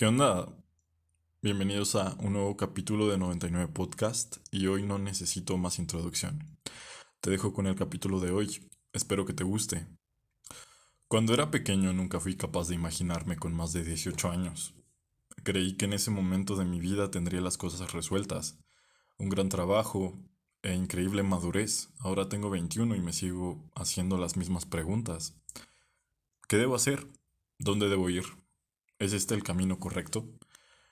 ¿Qué onda? Bienvenidos a un nuevo capítulo de 99 Podcast y hoy no necesito más introducción. Te dejo con el capítulo de hoy. Espero que te guste. Cuando era pequeño nunca fui capaz de imaginarme con más de 18 años. Creí que en ese momento de mi vida tendría las cosas resueltas, un gran trabajo e increíble madurez. Ahora tengo 21 y me sigo haciendo las mismas preguntas. ¿Qué debo hacer? ¿Dónde debo ir? ¿Es este el camino correcto?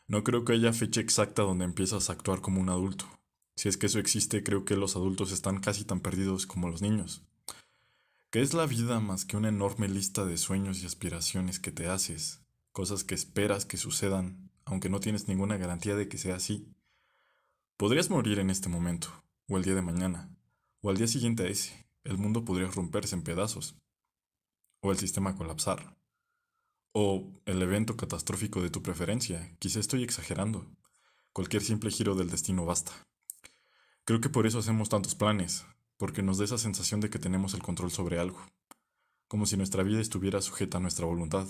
No creo que haya fecha exacta donde empiezas a actuar como un adulto. Si es que eso existe, creo que los adultos están casi tan perdidos como los niños. ¿Qué es la vida más que una enorme lista de sueños y aspiraciones que te haces? Cosas que esperas que sucedan, aunque no tienes ninguna garantía de que sea así. Podrías morir en este momento, o el día de mañana, o al día siguiente a ese. El mundo podría romperse en pedazos, o el sistema colapsar. O el evento catastrófico de tu preferencia. Quizá estoy exagerando. Cualquier simple giro del destino basta. Creo que por eso hacemos tantos planes, porque nos da esa sensación de que tenemos el control sobre algo, como si nuestra vida estuviera sujeta a nuestra voluntad.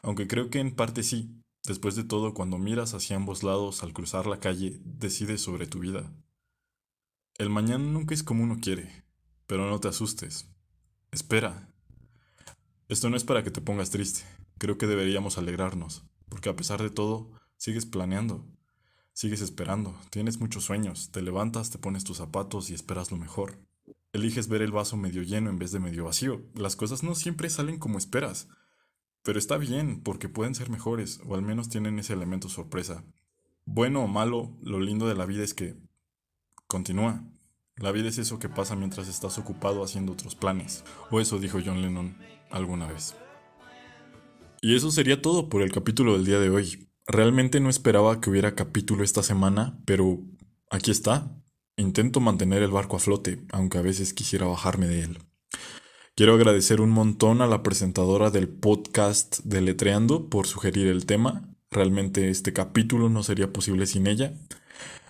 Aunque creo que en parte sí, después de todo, cuando miras hacia ambos lados al cruzar la calle, decides sobre tu vida. El mañana nunca es como uno quiere, pero no te asustes. Espera. Esto no es para que te pongas triste. Creo que deberíamos alegrarnos, porque a pesar de todo, sigues planeando, sigues esperando, tienes muchos sueños, te levantas, te pones tus zapatos y esperas lo mejor. Eliges ver el vaso medio lleno en vez de medio vacío. Las cosas no siempre salen como esperas, pero está bien, porque pueden ser mejores, o al menos tienen ese elemento sorpresa. Bueno o malo, lo lindo de la vida es que continúa. La vida es eso que pasa mientras estás ocupado haciendo otros planes. O eso dijo John Lennon alguna vez. Y eso sería todo por el capítulo del día de hoy. Realmente no esperaba que hubiera capítulo esta semana, pero aquí está. Intento mantener el barco a flote, aunque a veces quisiera bajarme de él. Quiero agradecer un montón a la presentadora del podcast de Letreando por sugerir el tema. Realmente este capítulo no sería posible sin ella.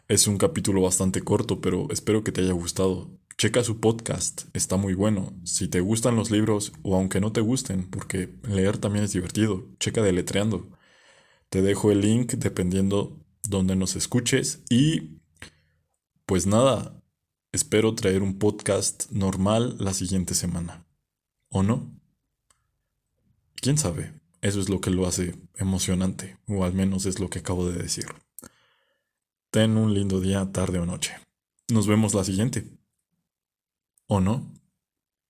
Es un capítulo bastante corto, pero espero que te haya gustado. Checa su podcast, está muy bueno. Si te gustan los libros o aunque no te gusten, porque leer también es divertido, checa deletreando. Te dejo el link dependiendo donde nos escuches y pues nada, espero traer un podcast normal la siguiente semana. ¿O no? ¿Quién sabe? Eso es lo que lo hace emocionante, o al menos es lo que acabo de decir. Ten un lindo día, tarde o noche. Nos vemos la siguiente. ¿O no?